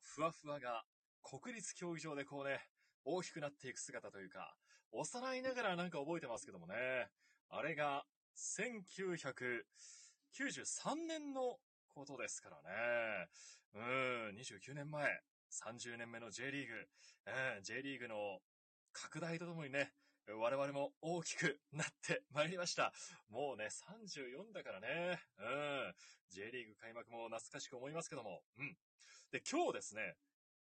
ふわふわが国立競技場でこうね、大きくなっていく姿というか、幼いながらなんか覚えてますけどもね。あれが1993年のことですからね。うん、29年前、30年目の J リーグ、うん、J リーグの拡大とともにね、我々も大きくなってまいりました。もうね、34だからね。うん。J リーグ開幕も懐かしく思いますけども。うん。で、今日ですね、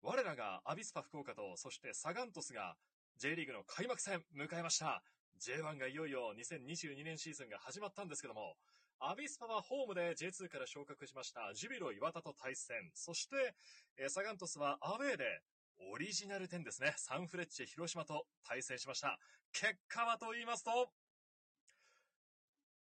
我らがアビスパ福岡と、そしてサガントスが J リーグの開幕戦迎えました。J1 がいよいよ2022年シーズンが始まったんですけども、アビスパはホームで J2 から昇格しましたジュビロ岩田と対戦。そして、えサガントスはアウェーでオリジナル10ですね。サンフレッチェ広島と対戦しました。結果はと言いますと、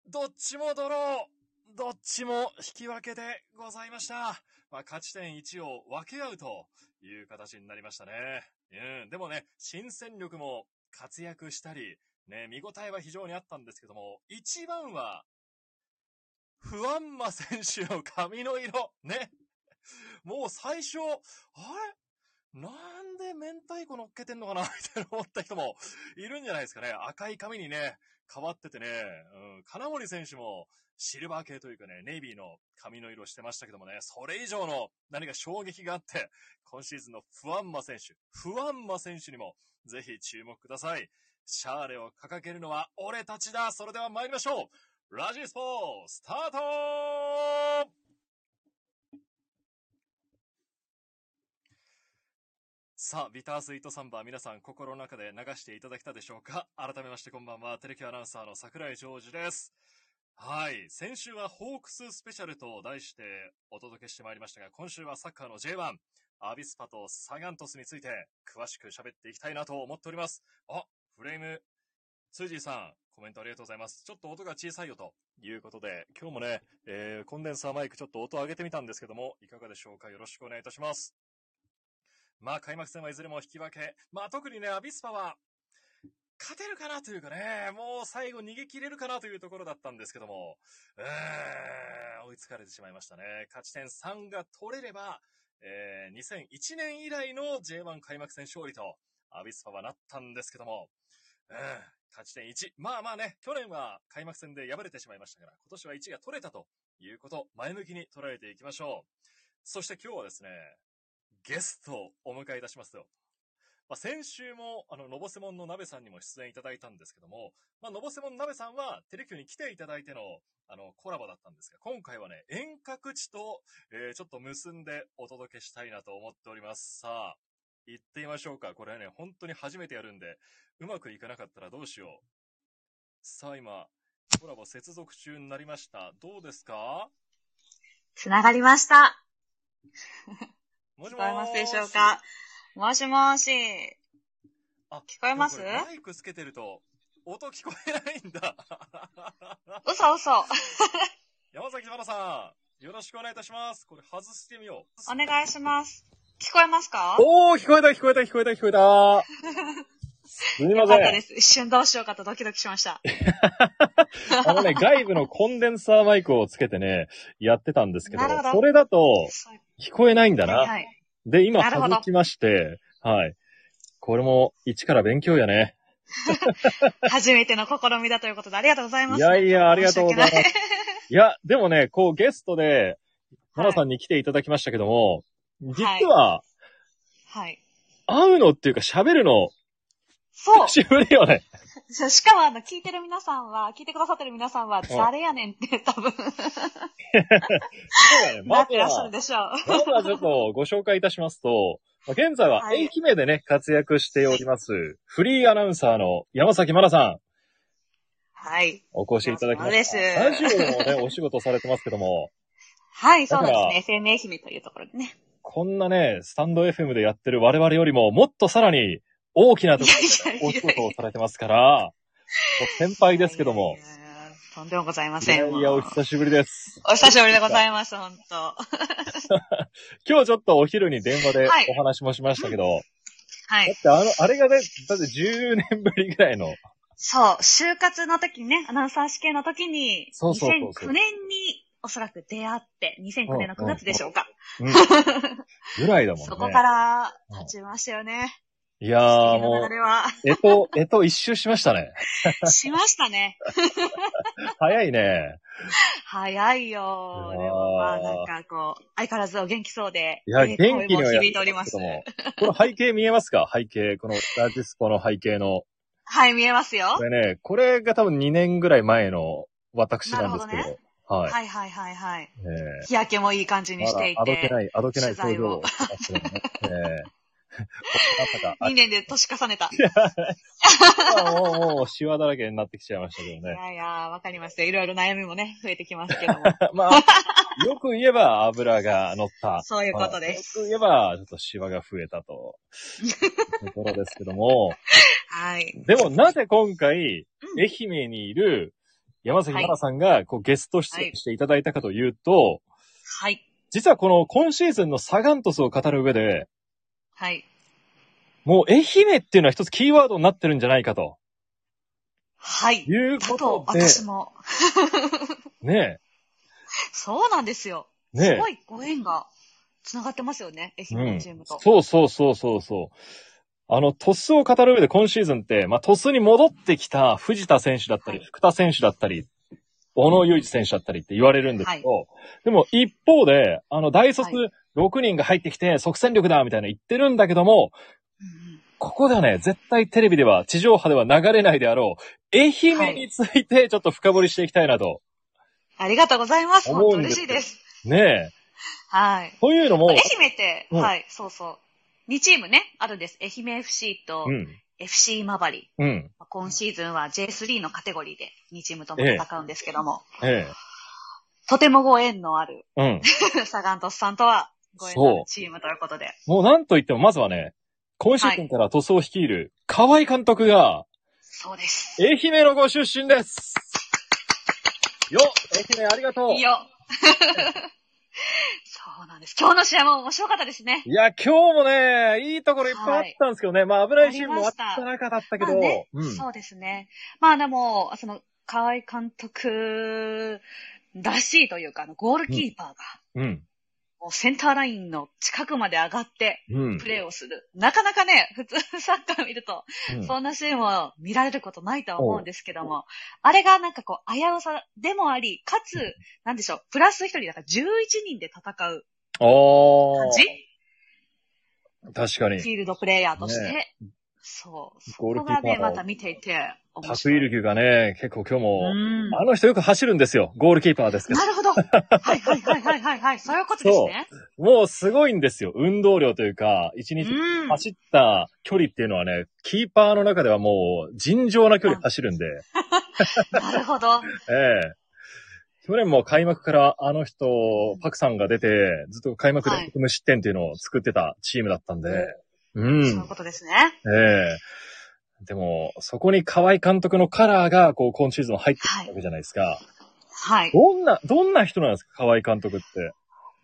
どっちもドローどっちも引き分けでございました。まあ、勝ち点1を分け合うという形になりましたね。うん。でもね、新戦力も活躍したり、ね、見応えは非常にあったんですけども、一番は、フアンマ選手の髪の色、ね。もう最初、あれ？なんで明太子乗っけてんのかな？みたいな思った人もいるんじゃないですかね。赤い髪にね、変わっててね、うん、金森選手もシルバー系というかね、ネイビーの髪の色してましたけどもね、それ以上の何か衝撃があって、今シーズンのフワンマ選手、フワンマ選手にもぜひ注目ください。シャーレを掲げるのは俺たちだ。それでは参りましょう。ラジスポースタートさあ、ビタースイートサンバー皆さん心の中で流していただけたでしょうか？改めましてこんばんは、テレキュアナウンサーの桜井ジョージです。はい。先週はホークススペシャルと題してお届けしてまいりましたが、今週はサッカーの J1、アビスパとサガントスについて詳しく喋っていきたいなと思っております。あ、フレーム、ツージーさん、コメントありがとうございます。ちょっと音が小さいよということで、今日もね、えー、コンデンサーマイクちょっと音上げてみたんですけども、いかがでしょうか？よろしくお願いいたします。まあ開幕戦はいずれも引き分け。まあ特にね、アビスパは、勝てるかなというかね、もう最後逃げ切れるかなというところだったんですけども、えー、追いつかれてしまいましたね。勝ち点3が取れれば、えー、2001年以来の J1 開幕戦勝利と、アビスパはなったんですけども、うん、勝ち点1。まあまあね、去年は開幕戦で敗れてしまいましたから、今年は1が取れたということ、前向きに捉えていきましょう。そして今日はですね、ゲストをお迎えいたしますよ。まあ、先週も、あの、のぼせもんの鍋さんにも出演いただいたんですけども、まあ、のぼせもん鍋さんは、テレキューに来ていただいての、あの、コラボだったんですが、今回はね、遠隔地と、えー、ちょっと結んでお届けしたいなと思っております。さあ、行ってみましょうか。これはね、本当に初めてやるんで、うまくいかなかったらどうしよう。さあ、今、コラボ接続中になりました。どうですか？つながりました。もしも聞こえますでしょうか？もしもし。あ、聞こえます？マイクつけてると、音聞こえないんだ。嘘嘘。山崎まなさん、よろしくお願いいたします。これ外してみよう。お願いします。聞こえますか？おー、聞こえた、聞こえた、聞こえた、聞こえた。すみません。よかったです。一瞬どうしようかとドキドキしました。あのね、外部のコンデンサーマイクをつけてね、やってたんですけど、どそれだと、聞こえないんだな。はい、はい、で、今外きまして、はい。これも一から勉強やね。初めての試みだということでありがとうございます。いやいや、ありがとうございます。いや、でもね、こうゲストで、奈々さんに来ていただきましたけども、実は、はい。会うのっていうか喋るの、そう。久しぶりよね。しかもあの、聞いてる皆さんは、聞いてくださってる皆さんは、誰やねんって 多分。そうだね。まずは、まずはちょっとご紹介いたしますと、現在は愛媛でね、活躍しております、フリーアナウンサーの山崎まなさん。はい。お越しいただきました。です。ラジオもね、お仕事されてますけども。はい、そうですね。FM 愛媛というところでね。こんなね、スタンド FM でやってる我々よりも、もっとさらに大きなところでお仕事をされてますから、先輩ですけども。とんでもございません。いやお久しぶりです。お久しぶりでございます、本当 今日ちょっとお昼に電話でお話もしましたけど、はい。だってあの、あれがね、だって10年ぶりぐらいの。そう、就活の時にね、アナウンサー試験の時に、そうそうそう2009年におそらく出会って、2009年の9月でしょうか。うん。ぐらいだもんね。そこから立ちましたよね。いやー、も流れは、う、えと、えと一周しましたね。しましたね。早いね。早いよ。でもまあなんかこう、相変わらずお元気そうで、いや、え元気に響いております。この背景見えますか？背景。このラジスポの背景の。はい、見えますよこ。れね、これが多分2年ぐらい前の私なんですけど。はい。はいはいはいはい。え日焼けもいい感じえにしていて、あどけない、あどけない表情 2年で年重ねた。いもう、もう、シワだらけになってきちゃいましたけどね。やいや、わかりますよ。いろいろ悩みもね、増えてきますけども。まあ、よく言えば油が乗った。そういうことです。よく言えば、ちょっとシワが増えたと。ところですけども。はい。でも、なぜ今回、うん愛媛にいる山崎奈々さんがこうゲスト出演していただいたかというと、はい。実はこの今シーズンのサガン鳥栖を語る上で、はい。もう愛媛っていうのは一つキーワードになってるんじゃないかとはい。いうだことで、私も。ねそうなんですよ。え、ねえすごいご縁が繋がってますよね。愛媛のチームと。そうそうそうそうそう。あの、トスを語る上で今シーズンって、まあ、トスに戻ってきた藤田選手だったり、はい福田選手だったり、小野裕二選手だったりって言われるんですけど、でも一方で、あの、大卒は6人が入ってきて即戦力だみたいな言ってるんだけども、ここではね、絶対テレビでは、地上波では流れないであろう、愛媛についてちょっと深掘りしていきたいなと。ありがとうございます。本当嬉しいです。ねえ。はい。というのも、愛媛って、うんはい、そうそう。2チームね、あるんです。愛媛 FC とうん、FC 今治。うん、今シーズンは J3 のカテゴリーで2チームとも戦うんですけども、えとてもご縁のある、え、うん。サガントスさんとはご縁のあるチームということで。もうなんといっても、まずはね、今シーズンから塗装を率いる河合監督が、そうです。愛媛のご出身です。よ愛媛ありがとう。いいよ。そうなんです。今日の試合も面白かったですね。いや、今日もね、いいところいっぱいあったんですけどね。まあ危ないシーンもあったた中だったけど、まあねうん。そうですね。まあでも、その、河合監督らしいというか、あの、ゴールキーパーが、うん。センターラインの近くまで上がって、うん。プレーをする。なかなかね、普通サッカー見ると、うんそんなシーンも見られることないとは思うんですけども、あれがなんかこう、危うさでもあり、かつ、なんでしょう、プラス一人だから11人で戦うお感じ？ー、確かにフ。ィールドプレイヤーとして。ねそう。そゴールこキーパーね、また見ていて、面タク。イルキュがね、結構今日も、うんあの人よく走るんですよ。ゴールキーパーですけどな。るほど。はいはいはいはいはいはい。そういうことですね。もうすごいんですよ。運動量というか、一日うん。走った距離っていうのはね、キーパーの中ではもう尋常な距離走るんで、なるほど。ええ去年も開幕からあの人、パクさんが出て、ずっと開幕はいで無失点っていうのを作ってたチームだったんで、うんいうことですね。ええでも、そこに河合監督のカラーが、こう、今シーズン入ってきたわけじゃないですか。はい。どんな、どんな人なんですか、河合監督って。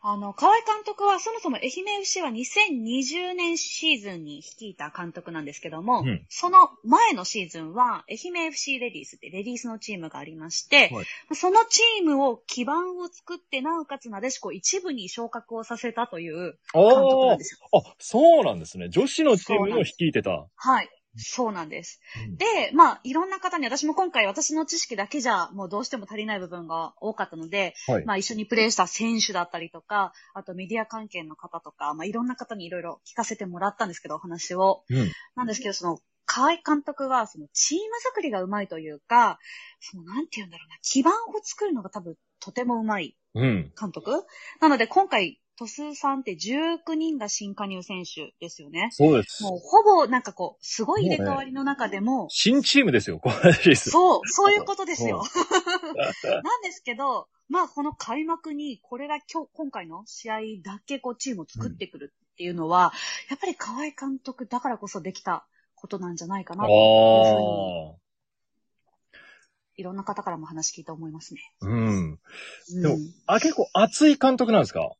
あの、河合監督はそもそも愛媛 FC は2020年シーズンに率いた監督なんですけども、うんその前のシーズンは愛媛 FC レディースってレディースのチームがありまして、はいそのチームを基盤を作って、なおかつなでしこ一部に昇格をさせたという監督あなんですよ。あ、そうなんですね。女子のチームを率いてた。はい。そうなんです。うんで、まあ、いろんな方に、私も今回私の知識だけじゃ、もうどうしても足りない部分が多かったので、はい。まあ、一緒にプレーした選手だったりとか、あとメディア関係の方とか、まあ、いろんな方にいろいろ聞かせてもらったんですけど、お話を。うん。なんですけど、その、河合監督は、その、チーム作りがうまいというか、その、なんて言うんだろうな、基盤を作るのが多分、とてもうまいうん。監督なので、今回、トスさんって19人が新加入選手ですよね。そうです。もう、ほぼ、なんかこう、すごい入れ替わりの中でも、新チームですよ、このシーズン。そう、そういうことですよ。う なんですけど、まあこの開幕にこれが今日、今回の試合だけこうチームを作ってくるっていうのは、やっぱり河合監督だからこそできたことなんじゃないかなあというふうに、あ。いろんな方からも話聞いて思いますね。うん。うんでもあ、結構熱い監督なんですか？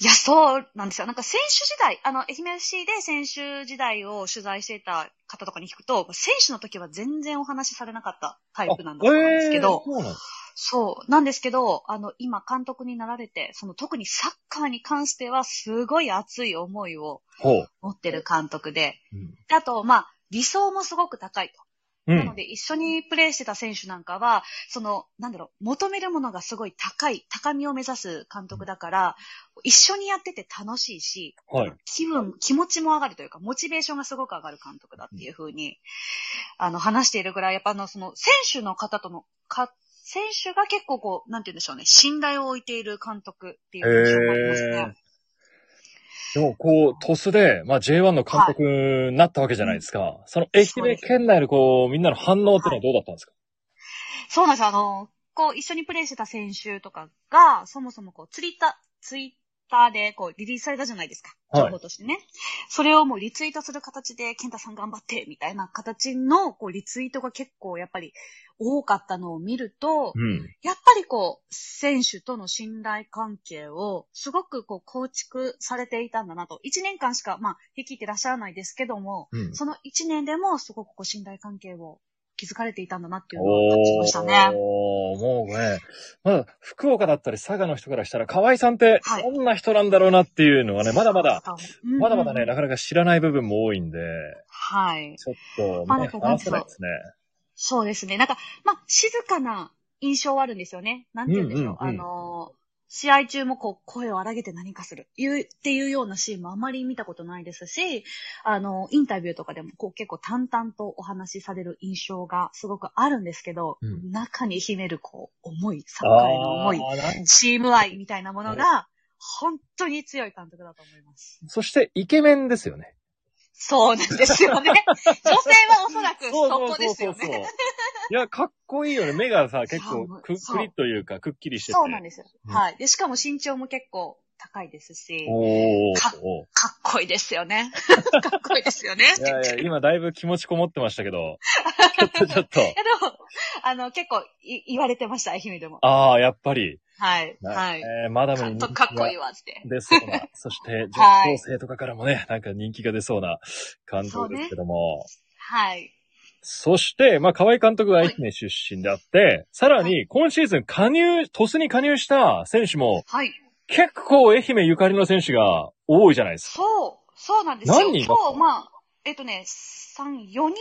いや、そうなんですよ。なんか選手時代、あの、愛媛 FC で選手時代を取材していた方とかに聞くと、選手の時は全然お話しされなかったタイプなんだそうなんですけど、えーそうなんですそう。なんですけど、あの、今監督になられて、その特にサッカーに関してはすごい熱い思いを。持ってる監督で、うん。であと、まあ、理想もすごく高いと。うなので、一緒にプレーしてた選手なんかは、その、なんだろう、求めるものがすごい高い、高みを目指す監督だから、一緒にやってて楽しいし、はい。気分、気持ちも上がるというか、モチベーションがすごく上がる監督だっていうふうに、あの、話しているぐらい、やっぱあの、その、選手の方との、か、選手が結構こう、なんて言うんでしょうね、信頼を置いている監督っていう印象がありますへね。でも、こう、トスで、まあ J1 の監督になったわけじゃないですか。その愛媛県内のこう、みんなの反応っていうのはどうだったんですか、そうなんですよ。あの、こう、一緒にプレーしてた選手とかが、そもそもこう、ツイッター、ツイッターでこう、リリースされたじゃないですか。はい情報としてね。それをもうリツイートする形で、健太さん頑張って、みたいな形の、こう、リツイートが結構やっぱり多かったのを見ると、うん。やっぱりこう、選手との信頼関係を、すごくこう、構築されていたんだなと。1年間しか、まあ、率いてらっしゃらないですけども、うん。その1年でもすごくこう、信頼関係を築かれていたんだなっていうのを感じましたね。おー、もうね、まだ福岡だったり佐賀の人からしたら、河合さんってはいどんな人なんだろうなっていうのはね、まだまだ、うんうん、まだまだね、なかなか知らない部分も多いんで、はい。ちょっとね、まあなんか話せないですね。そうですね。なんか、まあ、静かな印象はあるんですよね。なんて言うんでしょう。うんうんうんあのー試合中もこう、声を荒げて何かする。いう、っていうようなシーンもあまり見たことないですし、あの、インタビューとかでもこう結構淡々とお話しされる印象がすごくあるんですけど、うん中に秘めるこう、思い、サッカーへの思い、チーム愛みたいなものが、本当に強い監督だと思います。そして、イケメンですよね。そうなんですよね。女性はおそらくそこですよね。いや、かっこいいよね。目がさ、結構く、くりというか、くっきりしてて。そうなんですよ。うんはい。で、しかも身長も結構高いですし、おーかかっこいいですよね。かっこいいですよね。いやいや、今だいぶ気持ちこもってましたけど、ちょっとちょっと。あの、結構い言われてました、愛媛でも。ああ、やっぱり。はい。なはい。えーマダムに監督かっこいいわって。出そうな。そして、女はい子高生とかからもね、なんか人気が出そうな感じですけども。はい。そして、まあ、河合監督が愛媛出身であって、さらに、今シーズン加入、トスに加入した選手も、はい。結構愛媛ゆかりの選手が多いじゃないですか。そう、そうなんですよ。何人今日、まあ、えっとね、三、四人、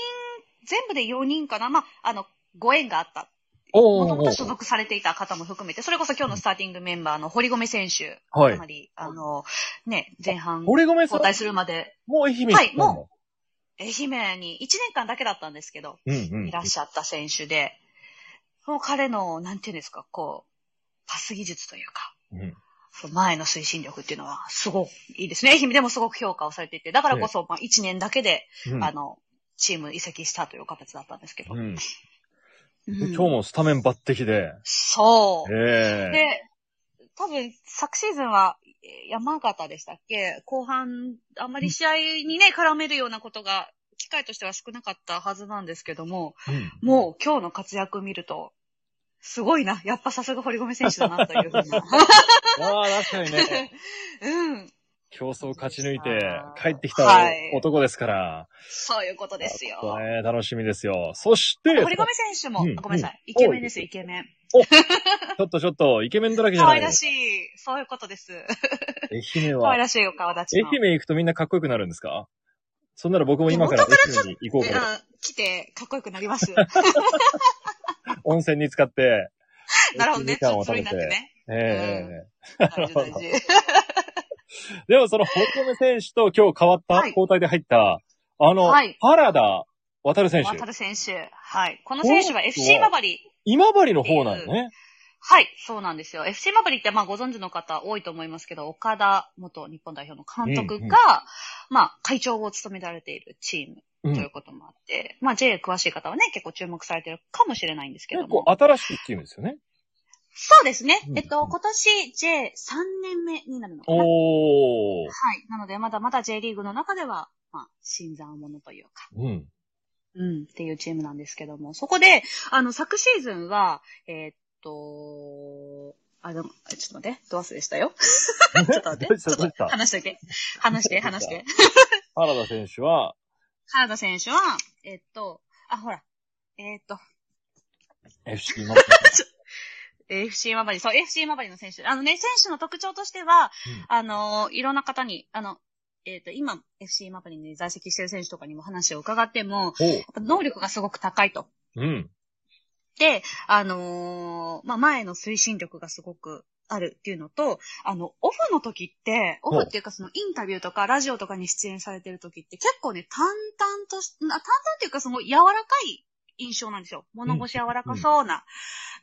全部で4人かな。まあ、あの、ご縁があった。おもともとー所属されていた方も含めて、それこそ今日のスターティングメンバーの堀米選手。はいかなり、あの、ね、前半、交代するまで、もう愛媛にはいも愛媛に1年間だけだったんですけど、うんうん。いらっしゃった選手で、もう彼の、なんていうんですか、こう、パス技術というか、うん前の推進力っていうのは、すごくいいですね。愛媛でもすごく評価をされていて、だからこそ、まあ、1年だけで、うんあの、チーム移籍したという形だったんですけど。うん。今日もスタメン抜擢で、そう。ええで、多分、昨シーズンは、えー山形でしたっけ？後半、あんまり試合にね、絡めるようなことが、機会としては少なかったはずなんですけども、うんもう今日の活躍見ると、すごいな。やっぱさすが堀米選手だな、というふうな。ああ、確かにね、うん。競争勝ち抜いて帰ってきたはい男ですから、そういうことですよ。ね、楽しみですよ。そして、堀米選手も、うんごめんなさい。うんイケメンですよ、イケメン。ちょっとちょっと、イケメンだらけじゃない？可愛らしい。そういうことです。愛媛は、愛可愛らしいお顔立ちの。媛行くとみんなかっこよくなるんですか？そんなら僕も今から愛媛に行こうかな。あ来て、かっこよくなります。温泉に使って、なるほどね。時間をそれ食べて。になってね。ええ大事大事。でもその堀米選手と今日変わった、はい交代で入った、あの、はい原田渡選手。渡る選手。はい。この選手は FC 今治。今治の方なのね。はい、そうなんですよ。FC 今治ってまあご存知の方多いと思いますけど、岡田元日本代表の監督が、うんうんまあ会長を務められているチームといううん。こともあって、まあ J 詳しい方はね、結構注目されてるかもしれないんですけど結構も。新しいチームですよね。そうですね。うんえっと、今年 J3 年目になるのかな。おー。はい。なので、まだまだ J リーグの中では、まあ、新参者というか、うん。うん、っていうチームなんですけども、そこで、あの、昨シーズンは、えーっと、あ、でも、ちょっと待って、ど忘れしたよ。ちょっと待って、ちょっと話しといて。話して、話して。原田選手は、原田選手は、えーっと、あ、ほら、えーっと、FC の、FC マバリ、そう、FC マバリの選手。あのね、選手の特徴としては、あの、いろんな方に、あの、えっ、と、今、FC マバリに在籍してる選手とかにも話を伺っても、能力がすごく高いと。う。うん。で、あのーまあ、前の推進力がすごくあるっていうのと、あの、オフの時って、オフっていうかそのインタビューとかラジオとかに出演されてる時って結構ね、淡々とし、な淡々っていうかその柔らかい印象なんですよ。物腰柔らかそうな。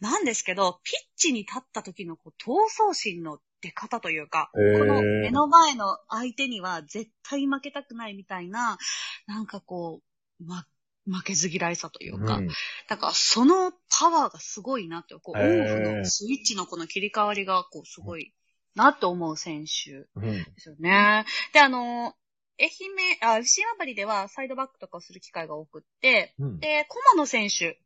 なんですけど、ピッチに立った時のこう闘争心の出方というか、この目の前の相手には絶対負けたくないみたいな、なんかこう、ま、負けず嫌いさというか、うんだから、そのパワーがすごいなって、こう、オンオフのスイッチのこの切り替わりが、こう、すごいなって思う選手うん。ですよね。で、あの、愛媛、あ、FC マバリではサイドバックとかをする機会が多くって、うん。で、駒野選手、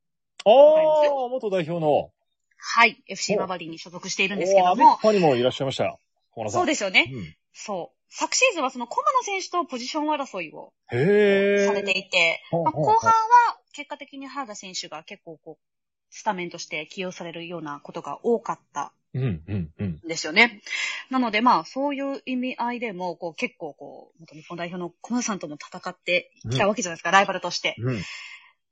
ああ、元代表の。はい、FC マバリに所属しているんですけども、リカにもいらっしゃいました。小野さん。そうですよね。うんそう。昨シーズンはその駒野選手とポジション争いを。されていて、まあ後半は結果的に原田選手が結構こう、スタメンとして起用されるようなことが多かったうん、うん、うん。んですよね。なのでまあ、そういう意味合いでも、こう結構こう、元日本代表の小野さんとも戦ってきたわけじゃないですか、ライバルとして。うん。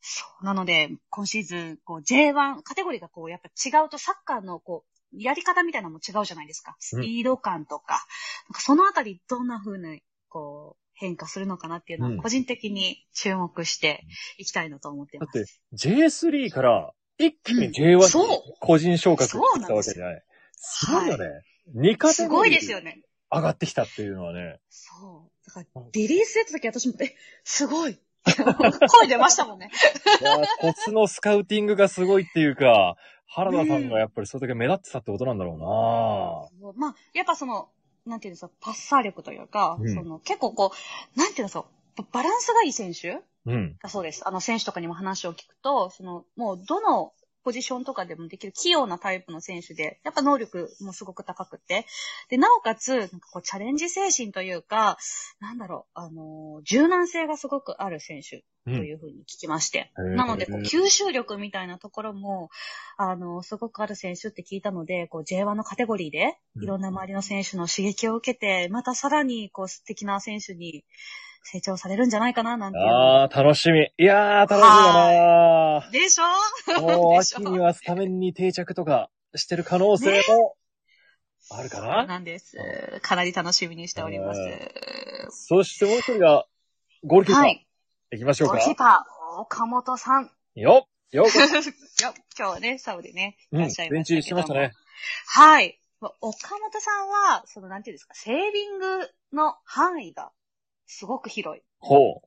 そう。なので、今シーズン、こう J1、カテゴリーがこう、やっぱ違うとサッカーのこう、やり方みたいなのも違うじゃないですか。スピード感とか。なんかそのあたり、どんな風に、こう、変化するのかなっていうのうんは、個人的に注目していきたいなと思ってます。だって、J3 から一気に J1 そうに個人昇格したわけじゃない。すごいよね。2カテすごいゴリーですよね。上がってきたっていうのはね。そう。だから、リリースやった時私も、え、すごい。声出ましたもんね。いやーコツのスカウティングがすごいっていうか、原田さんがやっぱりそれだけ目立ってたってことなんだろまあ、やっぱその、なんていうんですか、パッサー力というか、うんその結構こう、なんていうんですか、ババランスがいい選手うなうん。だそうです。あの、選手とかにも話を聞くと、その、もう、どのポジションとかでもできる器用なタイプの選手で、やっぱ能力もすごく高くて、で、なおかつ、なんかこう、チャレンジ精神というか、なんだろう、あの、柔軟性がすごくある選手というふうに聞きまして。うんなので、こう、吸収力みたいなところも、あの、すごくある選手って聞いたので、こう、J1 のカテゴリーで、うん。いろんな周りの選手の刺激を受けて、またさらに、こう、素敵な選手に成長されるんじゃないかな、なんてああ、楽しみ。いやー、楽しみだなでしょ？ー。もう秋にはスタメンに定着とかしてる可能性もあるかそうな、なんです。かなり楽しみにしております。そしてもう一人が、ゴールキーパー。はい。行きましょうかゴール。キーパー、岡本さん。よっよっ よ今日はね、サウでね、いうん、らっしゃいましたけどもしてましたね。はい。岡本さんは、その、なんていうんですか、セービングの範囲がすごく広い。ほ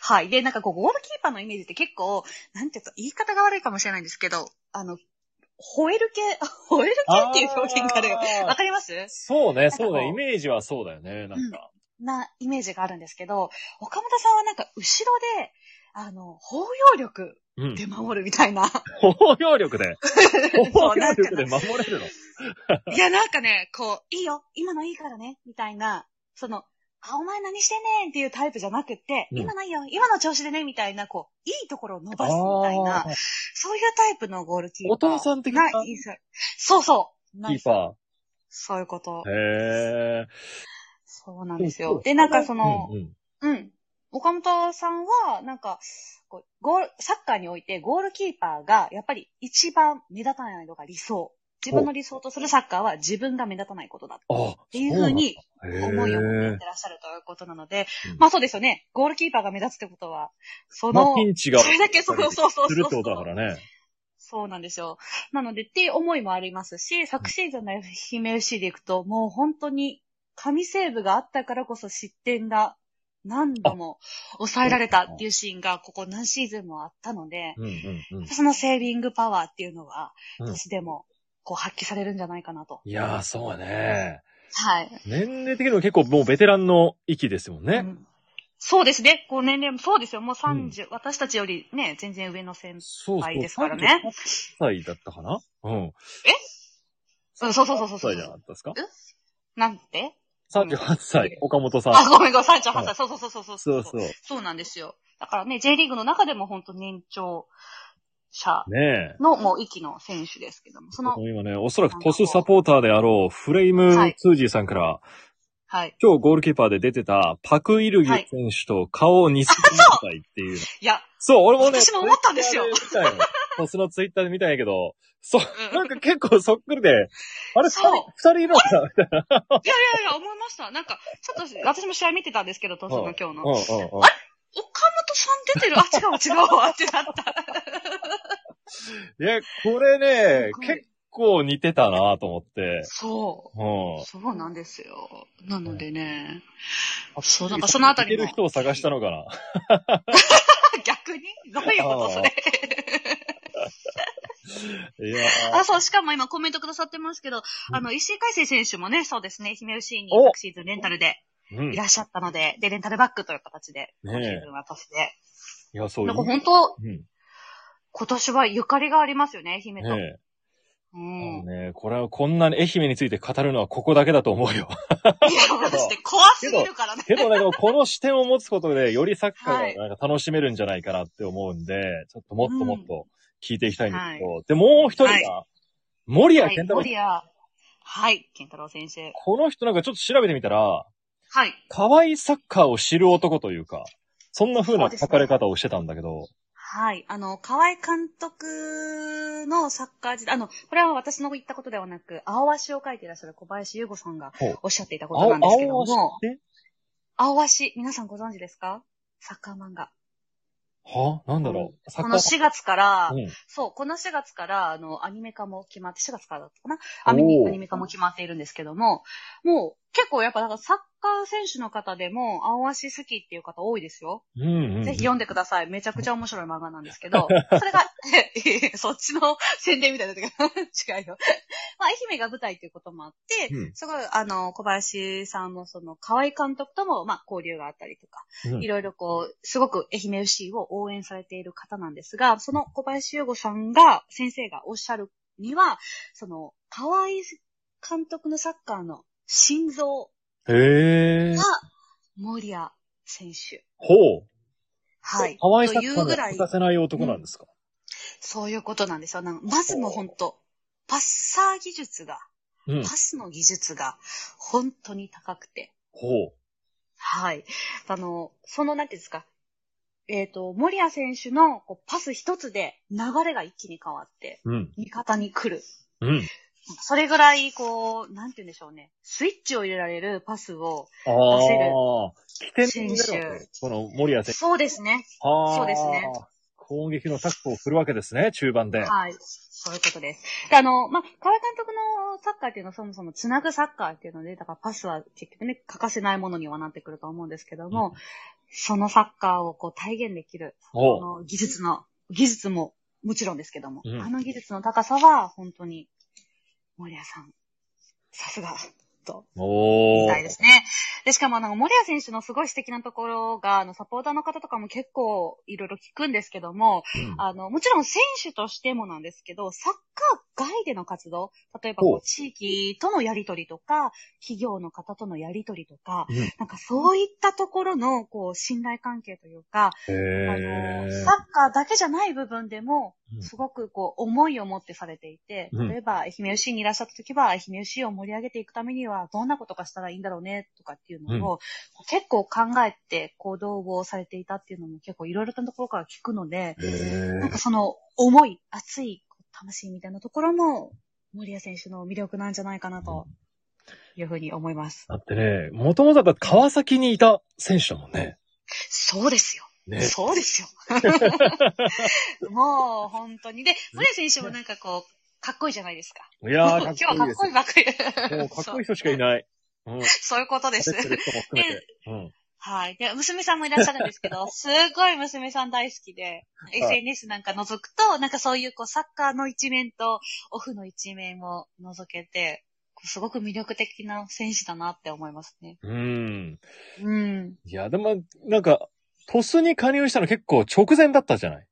はい。で、なんかこう、ゴールキーパーのイメージって結構、なんていうか、言い方が悪いかもしれないんですけど、あの、吠える系、吠える系っていう表現があるわかります？そうね、そうね。イメージはそうだよね、なんか。なイメージがあるんですけど、岡本さんはなんか後ろで、あの、包容力うん。で守るみたいな。包容力で。包容力で守れるの？いや、なんかね、こう、いいよ、今のいいからね、みたいな、その、あ、お前何してんねんっていうタイプじゃなくって、うん今のいいよ、今の調子でね、みたいな、こう、いいところを伸ばすみたいなそういうタイプのゴールキーパー。お父さん的な？ないいですそうそう。キーパそういうことー。。へー。そうなんですよ。で、なんかその、うんうんうん。岡本さんは、なんか、こうゴール、サッカーにおいてゴールキーパーが、やっぱり一番目立たないのが理想。自分の理想とするサッカーは自分が目立たないことだっていうふうに思思いを持ってらっしゃるということなので、うんまあそうですよね。ゴールキーパーが目立つってことは、そまあの、ピンチがそれだけそう そうそうそうするってことだからね。そうなんですよ。なので、っていう思いもありますし、昨シーズンの愛媛 FC でいくと、もう本当に神セーブがあったからこそ失点が何度も抑えられたっていうシーンがここ何シーズンもあったので、うんうんうん。そのセービングパワーっていうのは、うん私でもこう発揮されるんじゃないかなと。いやー、そうやね。はい。年齢的にも結構もうベテランの域ですもんね。うんそうですね。こう年齢もそうですよ。もう30、私たちよりね、全然上の先そうそう。輩ですからね。38歳だったかな？うん。うんそうそうそうそうそう38歳じゃなかったですか？なんて ?38 歳、岡本さん。あ、ごめんごめん、38はい歳。そうそうそうそうそうそう。そうなんですよ。だからね、J リーグの中でも本当年長者。のもう息の選手ですけども、その、今ね、おそらくトスサポーターであろう、フレイムツージーさんから、はい。今日ゴールキーパーで出てたパク・イルギ選手と顔を似せてみたいっていう。いや、そう、俺もね、私も思ったんですよ。トスのツイッターで見たんやけど、そう、うんなんか結構そっくりで、あれ二そう人、二人いるのかな？みたいな。いやいやいや、思いました。なんか、ちょっと、私も試合見てたんですけど、トスの今日の。うんうんうん。岡本さん出てる？あ、違う違うわってなった。いや、これね結構似てたなと思って。そう。うん。そうなんですよ。なのでね、あそうなんかそのあたりも似てる人を探したのかな？逆に？どういうことそれ？いやあ、そう、しかも今コメントくださってますけど、あの、石井海生選手もね、そうですね、愛媛 FC にお昨シーズンレンタルで。いいらっしゃったので、で、レンタルバックという形で、今シーズンはパスで。や、そうなんかい本当、うん。今年はゆかりがありますよね、愛媛と。ねうん。のね、これはこんなに愛媛について語るのはここだけだと思うよ。いや、私ね、怖すぎるからね。けどね、でもこの視点を持つことで、よりサッカはいーがなんか楽しめるんじゃないかなって思うんで、ちょっともっともっと聞いていきたいんですけど、で、もう一人が、森谷はい、健太郎、森谷。はい、健太郎先生。この人なんかちょっと調べてみたら、はい。可愛いサッカーを知る男というか、そんな風な書かれ方をしてたんだけど、はい。あの、河合監督のサッカー時代、あの、これは私の言ったことではなく、青足を書いていらっしゃる小林優吾さんがおっしゃっていたことなんですけども、青足、皆さんご存知ですか？サッカー漫画。は？なんだろう、サこの4月から、うん。そう、この4月から、あの、アニメ化も決まって、4月からだったかな？アニメ化も決まっているんですけども、もう、結構やっぱ、なんかサッカー選手の方でも、青足好きっていう方多いですよ。うんうんうん。ぜひ読んでください。めちゃくちゃ面白い漫画なんですけど、それが、そっちの宣伝みたいな時が 違うよ。まあ、愛媛が舞台ということもあって、うんすごい、あの、小林さんもその、河合監督とも、まあ、交流があったりとか、うんいろいろこう、すごく愛媛 FC を応援されている方なんですが、その小林優吾さんが、先生がおっしゃるには、その、河合監督のサッカーの心臓へえが。森谷選手。ほう。はい。可愛さというぐらい欠かせない男なんですか、そういうことなんですよ。まずもう本当パッサー技術が、うん。パスの技術が本当に高くて。ほう。はい。あの、その、なんていうんですか。えっ、と、森谷選手のこうパス一つで流れが一気に変わって、うん。味方に来る。うん。それぐらい、こう、なんて言うんでしょうね。スイッチを入れられるパスを、ああ。起点になるわけ選この森谷選手。そうですね。はあ。そうですね。攻撃のタックを振るわけですね、中盤で。はい。そういうことです。であの、まあ、河合監督のサッカーっていうのはそもそもつなぐサッカーっていうので、だからパスは結局ね、欠かせないものにはなってくると思うんですけども、そのサッカーをこう体現できる、おこの技術の、技術ももちろんですけども、うんあの技術の高さは本当に、森谷さん、さすが、とおーみたいですね。で、しかもあの、森谷選手のすごい素敵なところが、あの、サポーターの方とかも結構いろいろ聞くんですけども、うんあの、もちろん選手としてもなんですけど、サッカー外での活動、例えばこほうう地域とのやりとりとか、企業の方とのやりとりとか、うんなんかそういったところの、こう、信頼関係というか、へあえの、。サッカーだけじゃない部分でもう、んすごくこう、思いを持ってされていて、うん例えば、愛媛 FC にいらっしゃった時は、愛媛 FC を盛り上げていくためには、どんなことがしたらいいんだろうね、とかっていうのを、結構考えて行動をされていたっていうのも結構いろいろなところから聞くので、へなんかその思い、熱い魂みたいなところも、森谷選手の魅力なんじゃないかなというふうに思います。だってね、もともと川崎にいた選手だもんね。そうですよ。ね。そうですよ。もう、本当に。で、森谷選手もなんかこう、かっこいいじゃないですか。いやー、かっ今日はかっこいいばっかり。もうかっこいい人しかいない。うん。そういうことです。うん。はい。で、娘さんもいらっしゃるんですけど、すごい娘さん大好きで、SNS なんか覗くと、なんかそういうこうサッカーの一面とオフの一面を覗けて、すごく魅力的な選手だなって思いますね。うん。うん。いや、でも、なんか、トスに加入したの結構直前だったじゃない？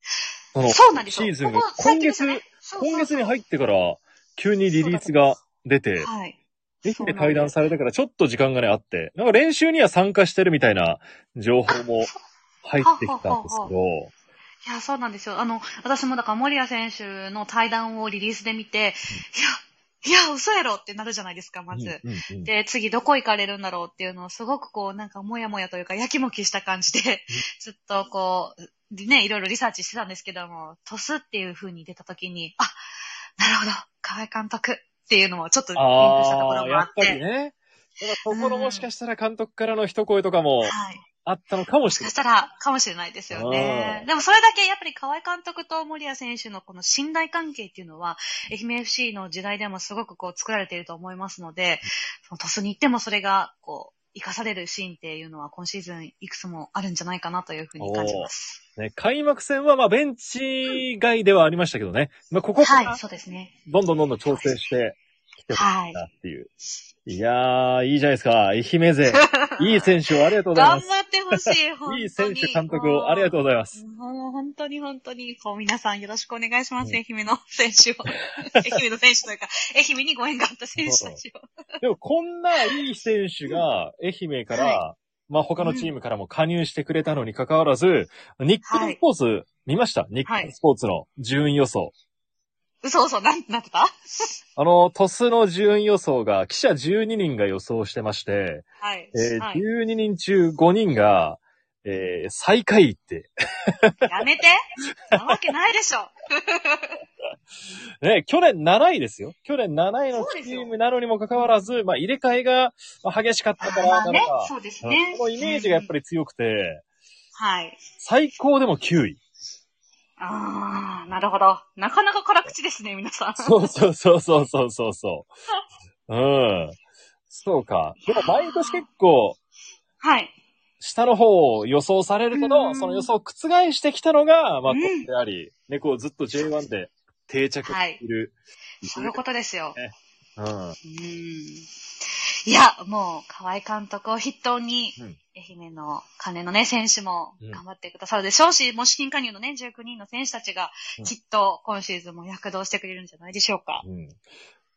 そのそうなんですよ。シーズンが。ここ最近ですね。そうそうそう。今月に入ってから、急にリリースが出て、はい。愛媛対談されてからちょっと時間がね、あって、なんか練習には参加してるみたいな情報も入ってきたんですけど、いいや、そうなんですよ。あの、私もだから森谷選手の対談をリリースで見て、いや、いや、嘘やろってなるじゃないですか、まず。うんうんうんで、次どこ行かれるんだろうっていうのをすごくこう、なんかもやもやというか、やきもきした感じで、ずっとこう、ね、いろいろリサーチしてたんですけども、トスっていう風に出た時に、あ、なるほど、河合監督っていうのもちょっとピンクしたところもあっ。やってぱりね。だからそこのもしかしたら監督からの一声とかもはい。あったのかもしれない。そしたら、かもしれないですよねう。んでもそれだけやっぱり河合監督と森谷選手のこの信頼関係っていうのは、愛媛 FC の時代でもすごくこう作られていると思いますので、そのトスに行ってもそれがこう、生かされるシーンっていうのは今シーズンいくつもあるんじゃないかなというふうに感じます。ね、開幕戦はまあベンチ外ではありましたけどね。まあここからはい、そうですね。どんどんどんどん調整してきてほしはいいなっていう。いやー、いいじゃないですか。愛媛勢。いい選手をありがとうございます。頑張ってほしい、本当に。いい選手、監督をありがとうございます。もう本当に本当に、こう皆さんよろしくお願いします、うん愛媛の選手を。愛媛の選手というか、愛媛にご縁があった選手たちを。でもこんないい選手が愛媛から、まあ他のチームからも加入してくれたのに関わらず、日本スポーツ見ました？日本スポーツの順位予想。嘘嘘、なん、なんてたあの、トスの順位予想が、記者12人が予想してまして、はい。えーはい。12人中5人が、えー最下位って。やめてなわけないでしょ。ね、去年7位ですよ。去年7位のチームなのにもかかわらず、まあ入れ替えがまあ激しかったからまあねなのか、、そうですうんね。このイメージがやっぱり。り強くて、はい。最高でも9位。あー、なるほど。なかなか辛口ですね、皆さん。そうそうそうそうそうそうそう。うん。そうか。でも毎年結構、はい。下の方を予想されるけうど、んその予想を覆してきたのが、まあ、うんトップであり、ね、こうずっと J1 で定着している。そういうことですよ。うん。うん。いや、もう、河合監督を筆頭に、うん愛媛の金のね、選手もうん頑張ってくださるでしょうし、もう新加入のね、19人の選手たちがうん、きっと今シーズンも躍動してくれるんじゃないでしょうか。うん。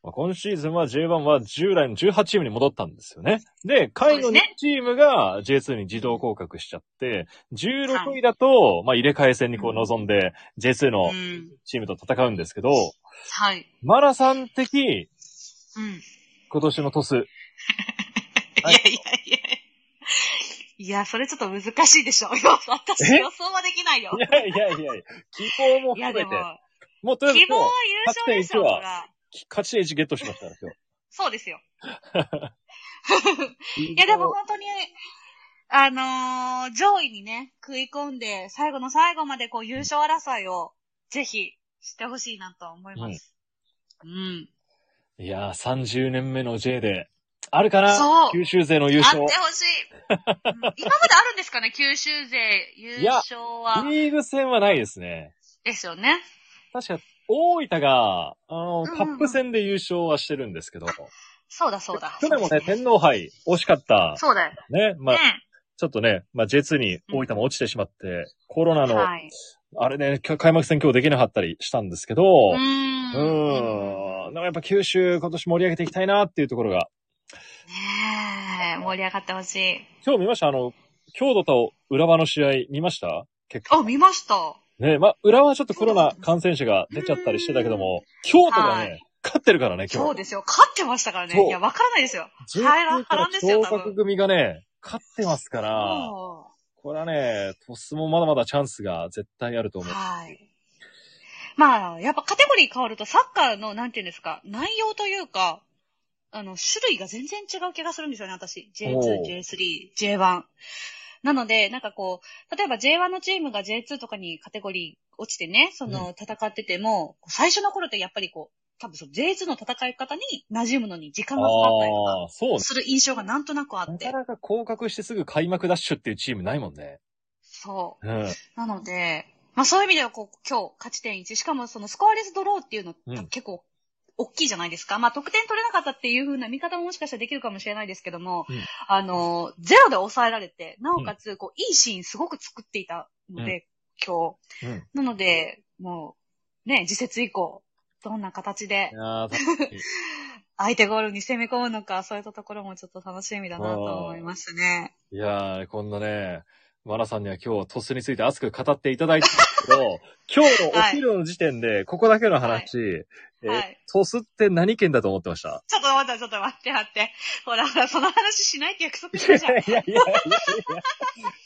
まあ、今シーズンは J1 は従来の18チームに戻ったんですよね。で、下位の2そうですねチームが J2 に自動降格しちゃって、16位だと、まあ入れ替え戦にこう臨んで、J2 のうん。チームと戦うんですけど、はい。マラさん的うん。今年のトス。いやいやいや。いや、それちょっと難しいでしょ。私え？予想はできないよい。やいやいや希望も含めて、でも、もうとりあえず希望は優勝でしょ、8.1はほら。勝ち点1ゲットしましたから、今そうですよ。日。いや、でも本当に、あのー上位にね、食い込んで、最後の最後までこう優勝争いを、ぜひ、してほしいなと思います。うん。いやー、30年目の J で、あるかな？そう九州勢の優あって勝ほ。しい、うん今まであるんですかね、九州勢優勝は。リーグ戦はないですね。ですよね。確か、大分が、あの、うんうんカップ戦で優勝はしてるんですけど、そうだそうだ。去年もね、天皇杯、惜しかった。そうだよ。ね、まあ、ねちょっとね、まあ、J2 に大分も落ちてしまって、コロナの、はい。あれね、きょ開幕戦今日できなかったりしたんですけど、ううーん。ーん。でもやっぱ九州今年盛り上げていきたいなっていうところが。ねえ、盛り上がってほしい。今日見ました？あの、京都と浦和の試合見ました？結構。あ、見ました。ねまあ、浦和はちょっとコロナ感染者が出ちゃったりしてたけども、京都がね、はい勝ってるからね、今日。そうですよ。勝ってましたからね。いや、わからないですよ。J2 波から乱ですよ昇格組がね、勝ってますから、そこれはね、トスもまだまだチャンスが絶対あるとう思う。はい。まあ、やっぱカテゴリー変わるとサッカーの、なんていうんですか、内容というか、あの、種類が全然違う気がするんですよね、私。おう J2、J3、J1。なので、なんかこう、例えば J1 のチームが J2 とかにカテゴリー落ちてね、その、戦ってても、最初の頃ってやっぱりこう、多分その J2 の戦い方に馴染むのに時間がかかったりとか。する印象がなんとなくあってなか。なか降格してすぐ開幕ダッシュっていうチームないもんね。そう。うん。なので、まあそういう意味ではこう、今日勝ち点1、しかもそのスコアレスドローっていうのうん結構大きいじゃないですか。まあ得点取れなかったっていう風な見方ももしかしたらできるかもしれないですけども、うんあの、ゼロで抑えられて、なおかつ、こう、いいシーンすごく作っていたので、今うん。日。なので、もう、ね、次節以降、どんな形で 相手ゴールに攻め込むのか、そういったところもちょっと楽しみだなと思いますね。いやー、こんなね、マナさんには今日トスについて熱く語っていただいたんですけど、今日のお昼の時点で、ここだけの話、えはいトスって何県だと思ってました？ちょっと待って、ちょっと待って、待って。ほらほら、その話しないって約束したじゃん。いやいやいやいや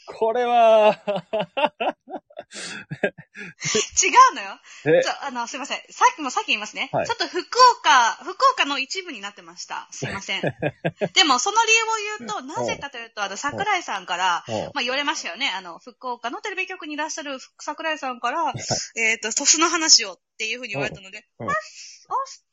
これは、違うのよ。え？ちょ、あの、すいません。さっきもさっき言いますね。はいちょっと福岡、福岡の一部になってました。すいません。でも、その理由を言うと、なぜかというと、あの、桜井さんから、うんまあ言われましたよね。あの、福岡のテレビ局にいらっしゃる桜井さんから、えっ、と、トスの話をっていうふうに言われたので、うんあ、あ、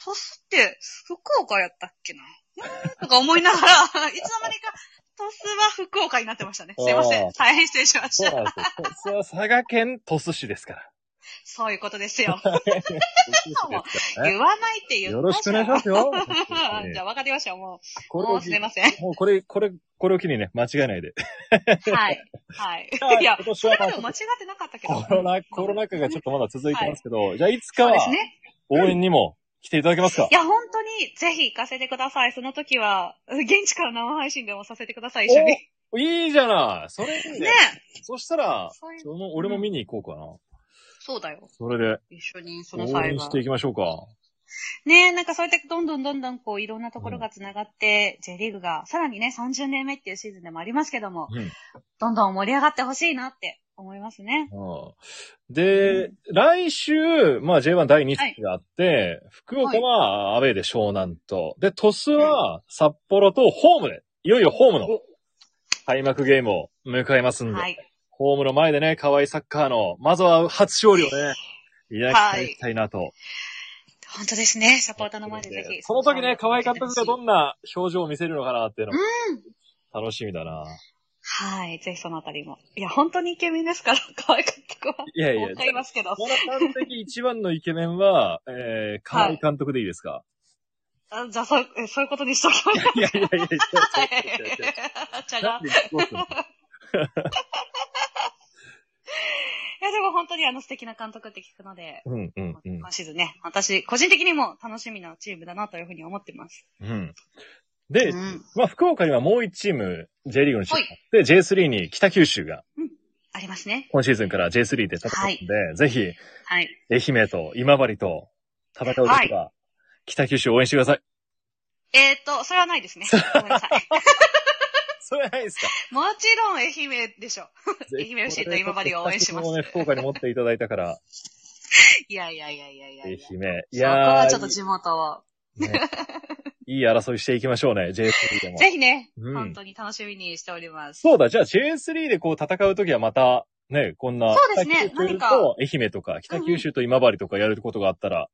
トスって福岡やったっけな？えーとか思いながら、いつの間にか、トスは福岡になってましたね。すいません。大変失礼しました。そうなんですよ。佐賀県鳥栖市ですから。そういうことですよ。言わないって言ったじゃんよろしくお願いしますよ。じゃあ分かりました。もう、これをもうすいません。もうこれ、これ、これを機にね、間違えないで。はい。はい。いや今、年そはまあれまでも間違ってなかったけど。コロナ、コロナ禍がちょっとまだ続いてますけど、じゃあいつかは。応援にも来ていただけますか？いや、本当に、ぜひ行かせてください。その時は、現地から生配信でもさせてください、一緒に。いいじゃないそれいいね。ねそしたら、俺も見に行こうかな。そうだよ。それで、一緒に、その応援して。いきましょうか。ねえ、なんかそうやってどんどんどんどんこういろんなところが繋がって、J リーグがさらにね、30年目っていうシーズンでもありますけども、うん。どんどん盛り上がってほしいなって思いますね。うんで、来週、まあ J1 第2節があって、福岡はアウェーで湘南と、で、鳥栖は札幌とホームで、いよいよホームの開幕ゲームを迎えますんで、はい。ホームの前でね、河合サッカーの、まずは初勝利をね、いただきたいなと。本当ですね。サポーターの前でぜひ。その時ね、河合監督がどんな表情を見せるのかなっていうのもうん。楽しみだな。はい。ぜひそのあたりも。いや、本当にイケメンですから、可愛かった子は。いやいや、わかりますけど。この端的一番のイケメンは、えー、河合監督でいいですか、あじゃあ、そう、えそういうことにしときましょう。い、やいやいやいや、じゃあなんで聞こうすんのいや、でも本当にあの素敵な監督って聞くので、うんうんうん今シーズンね、私、個人的にも楽しみなチームだなというふうに思ってます。うん。で、うん。まあ、福岡にはもう一チーム、J リーグのチームがあって、J3 に北九州がありますね。今シーズンから J3 で戦ってるので、ぜひ、はい。愛媛と今治と戦うときは、北九州応援してください。えーっと、それはないですね。ごめんなさい。それはないですかもちろん愛媛でしょ。愛媛 FC と今治を応援しますね、福岡に持っていただいたから、いやいやいやいやいや愛いや。媛。いそこやーはちょっと地元を。ねいい争いしていきましょうね、J3 でも。ぜひね、うん本当に楽しみにしております。そうだ、じゃあ J3 でこう戦うときはまた、ね、こんな、そうですね何かと愛媛とか、北九州と今治とかやることがあったら、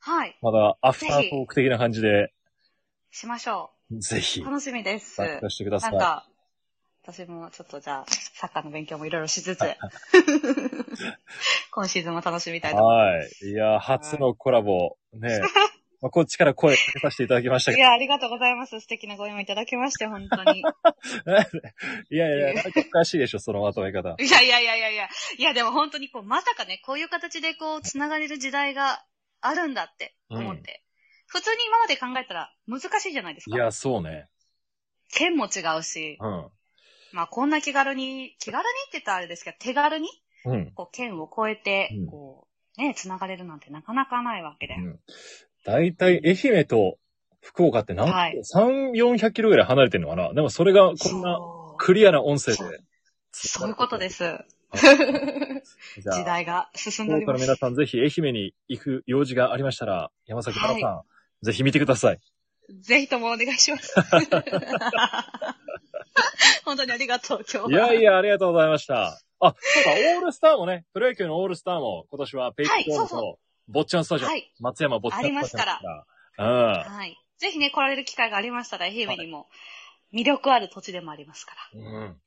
はい。まだアフタートーク的な感じで、しましょぜひう。、楽しみです。参加してください。なんか、私もちょっとじゃあ、サッカーの勉強もいろいろしつつ、今シーズンも楽しみたいと思いはい。いや、初のコラボ、ね、まあ、こっちから声かけさせていただきましたます。けいや、ありがとうございます。素敵なご縁をいただきまして、本当に。ど。いやいや、なんかおかしいでしょ、そのまとめ方。いやいやいやいやいや。いや、でも本当にこう、まさかね、こういう形でこう、繋がれる時代があるんだって思って。普通に今まで考えたら難しいじゃないですか。いや、そうね。県も違うし、うん。まあこんな気軽に、気軽にって言ったらあれですけど、手軽に、うん。こう、県を越えてうん、こう、ね、繋がれるなんてなかなかないわけで。うん。だいたい愛媛と福岡って何、はい3、400キロぐらい離れてるのかな？でもそれがこんなクリアな音声で。そういうことです。時代が進んでおります。福岡の皆さんぜひ愛媛に行く用事がありましたら、山崎奈々さん、ぜひ見てください。ぜひともお願いします。本当にありがとう、今日いは。やいや、ありがとうございました。あ、そうだ、オールスターもね、プロ野球のオールスターも今年はペイチドームはいそうそと坊ちゃんスタジオ、はい。松山坊ちゃんスタジオありますからら。はい。ぜひね、来られる機会がありましたら、愛媛にも魅力ある土地でもありますかうん。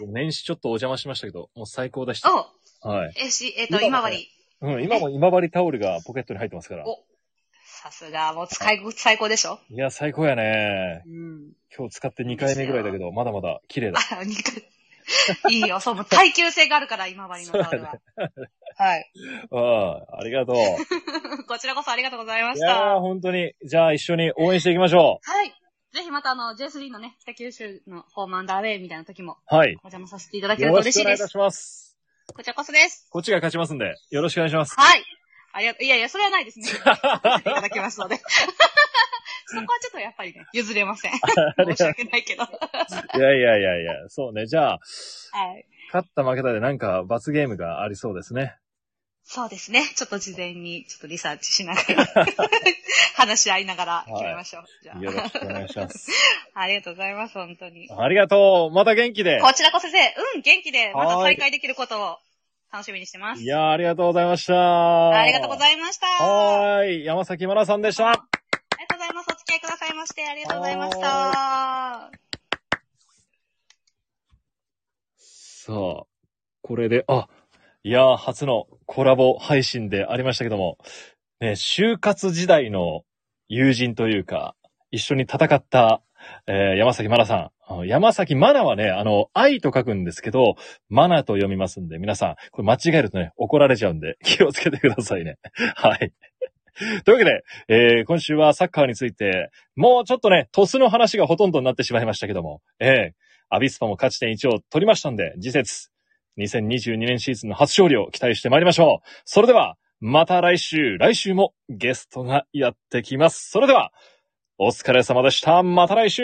うん。年始ちょっとお邪魔しましたけど、もう最高でしら。た。おはい。えし、えっ、と、今もね今治。うん、今も今治タオルがポケットに入ってますから。お、さすが、もう使い、最高でしょ？いや、最高やね。うん。今日使って2回目ぐらいだけど、まだまだ綺麗だ。あ、二回。いいよ、そう、もう耐久性があるから、今治のタオルは。はい。うん、ありがとう。こちらこそありがとうございましいや。本当に。じゃあ一緒に応援していきましょはい。ぜひまたあの、J3 のね、北九州のホームアンダーウェイみたいな時もはい。お邪魔させていただけるとよろ嬉しいですしくお願いいた。します。こちらこそです。こっちが勝ちますんで、よろしくお願いします。はい。ありがとう。いやいや、それはないですね。いただきますので。そこはちょっとやっぱりね、譲れません。申し訳ないけど。はいやいやいやいや、そうね。じゃあ、い。勝った負けたでなんか罰ゲームがありそうですね。そうですね。ちょっと事前に、ちょっとリサーチしながら、話し合いながら決めましょう。じゃよろしくお願いします。あ。ありがとうございます、本当に。ありがとう。また元気で。こちらこそ先生、うん、元気で、またはい再会できることを楽しみにしてます。いやーありがとうございました。ありがとうございました。はーい。山崎まなさんでした。ありがとうございます。お付き合いくださいまして、ありがとうございました。さあ、これで、あ、いやー初のコラボ配信でありましたけども、ね、就活時代の友人というか、一緒に戦った、えー山崎まなさん。山崎まなはね、あの、愛と書くんですけど、マナと読みますんで、皆さん、これ間違えるとね、怒られちゃうんで、気をつけてくださいね。はい。というわけで、えー今週はサッカーについて、もうちょっとね、トスの話がほとんどになってしまいましたけども、えーアビスパも勝ち点1を取りましたんで、次節、2022年シーズンの初勝利を期待してまいりましょう。それでは、また来週、来週もゲストがやってきます。それでは、お疲れ様でした。また来週